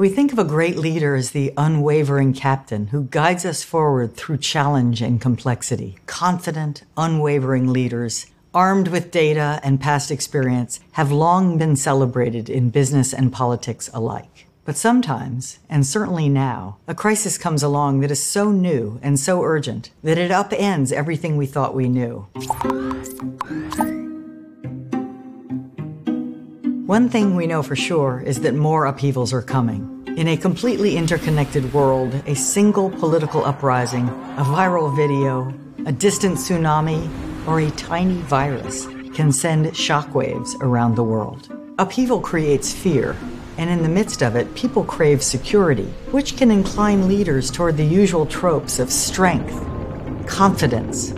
We think of a great leader as the unwavering captain who guides us forward through challenge and complexity. Confident, unwavering leaders, armed with data and past experience, have long been celebrated in business and politics alike. But sometimes, and certainly now, a crisis comes along that is so new and so urgent that it upends everything we thought we knew. One thing we know for sure is that more upheavals are coming. In a completely interconnected world, a single political uprising, a viral video, a distant tsunami, or a tiny virus can send shockwaves around the world. Upheaval creates fear, and in the midst of it, people crave security, which can incline leaders toward the usual tropes of strength, confidence,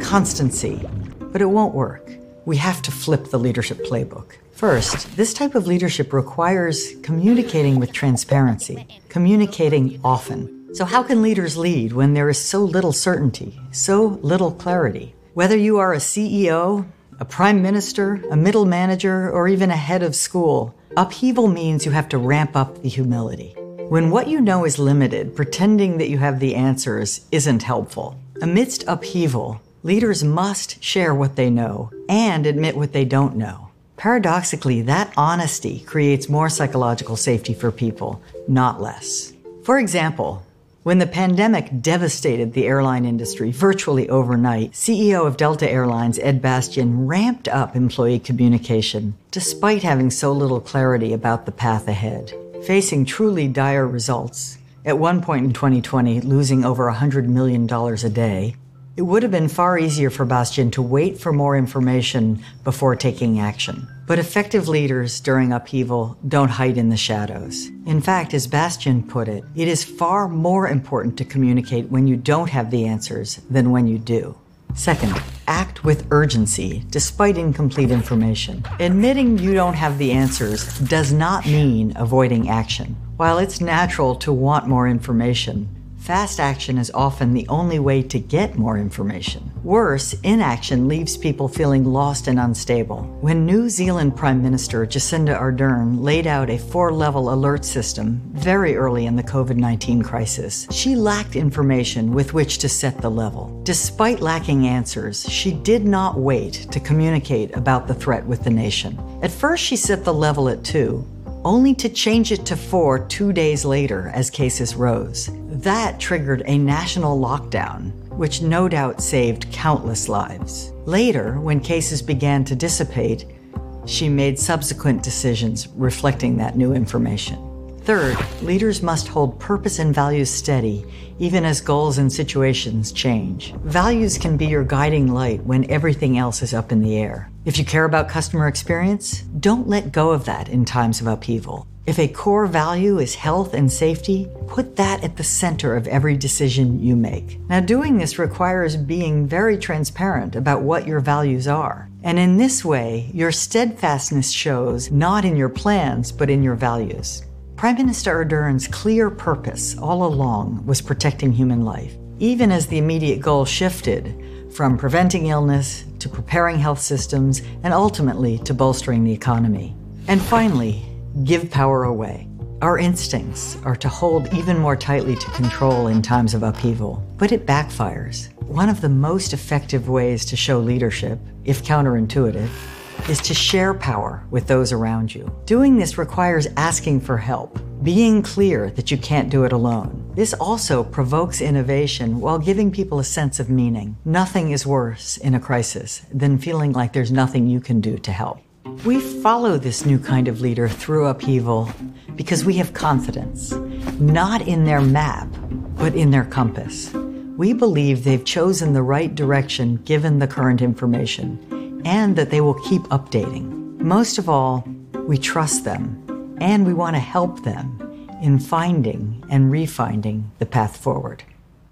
constancy. But it won't work. We have to flip the leadership playbook. First, this type of leadership requires communicating with transparency, communicating often. So, how can leaders lead when there is so little certainty, so little clarity? Whether you are a CEO, a prime minister, a middle manager, or even a head of school, upheaval means you have to ramp up the humility. When what you know is limited, pretending that you have the answers isn't helpful. Amidst upheaval, leaders must share what they know and admit what they don't know. Paradoxically, that honesty creates more psychological safety for people, not less. For example, when the pandemic devastated the airline industry virtually overnight, CEO of Delta Airlines Ed Bastian ramped up employee communication despite having so little clarity about the path ahead. Facing truly dire results, at one point in 2020 losing over $100 million a day, it would have been far easier for Bastian to wait for more information before taking action. But effective leaders during upheaval don't hide in the shadows. In fact, as Bastian put it, it is far more important to communicate when you don't have the answers than when you do. Second, act with urgency despite incomplete information. Admitting you don't have the answers does not mean avoiding action. While it's natural to want more information, Fast action is often the only way to get more information. Worse, inaction leaves people feeling lost and unstable. When New Zealand Prime Minister Jacinda Ardern laid out a four level alert system very early in the COVID 19 crisis, she lacked information with which to set the level. Despite lacking answers, she did not wait to communicate about the threat with the nation. At first, she set the level at two, only to change it to four two days later as cases rose. That triggered a national lockdown, which no doubt saved countless lives. Later, when cases began to dissipate, she made subsequent decisions reflecting that new information. Third, leaders must hold purpose and values steady, even as goals and situations change. Values can be your guiding light when everything else is up in the air. If you care about customer experience, don't let go of that in times of upheaval. If a core value is health and safety, put that at the center of every decision you make. Now, doing this requires being very transparent about what your values are. And in this way, your steadfastness shows not in your plans, but in your values. Prime Minister Ardern's clear purpose all along was protecting human life, even as the immediate goal shifted from preventing illness to preparing health systems and ultimately to bolstering the economy. And finally, give power away. Our instincts are to hold even more tightly to control in times of upheaval, but it backfires. One of the most effective ways to show leadership, if counterintuitive, is to share power with those around you. Doing this requires asking for help, being clear that you can't do it alone. This also provokes innovation while giving people a sense of meaning. Nothing is worse in a crisis than feeling like there's nothing you can do to help. We follow this new kind of leader through upheaval because we have confidence, not in their map, but in their compass. We believe they've chosen the right direction given the current information and that they will keep updating. Most of all, we trust them and we want to help them in finding and refinding the path forward.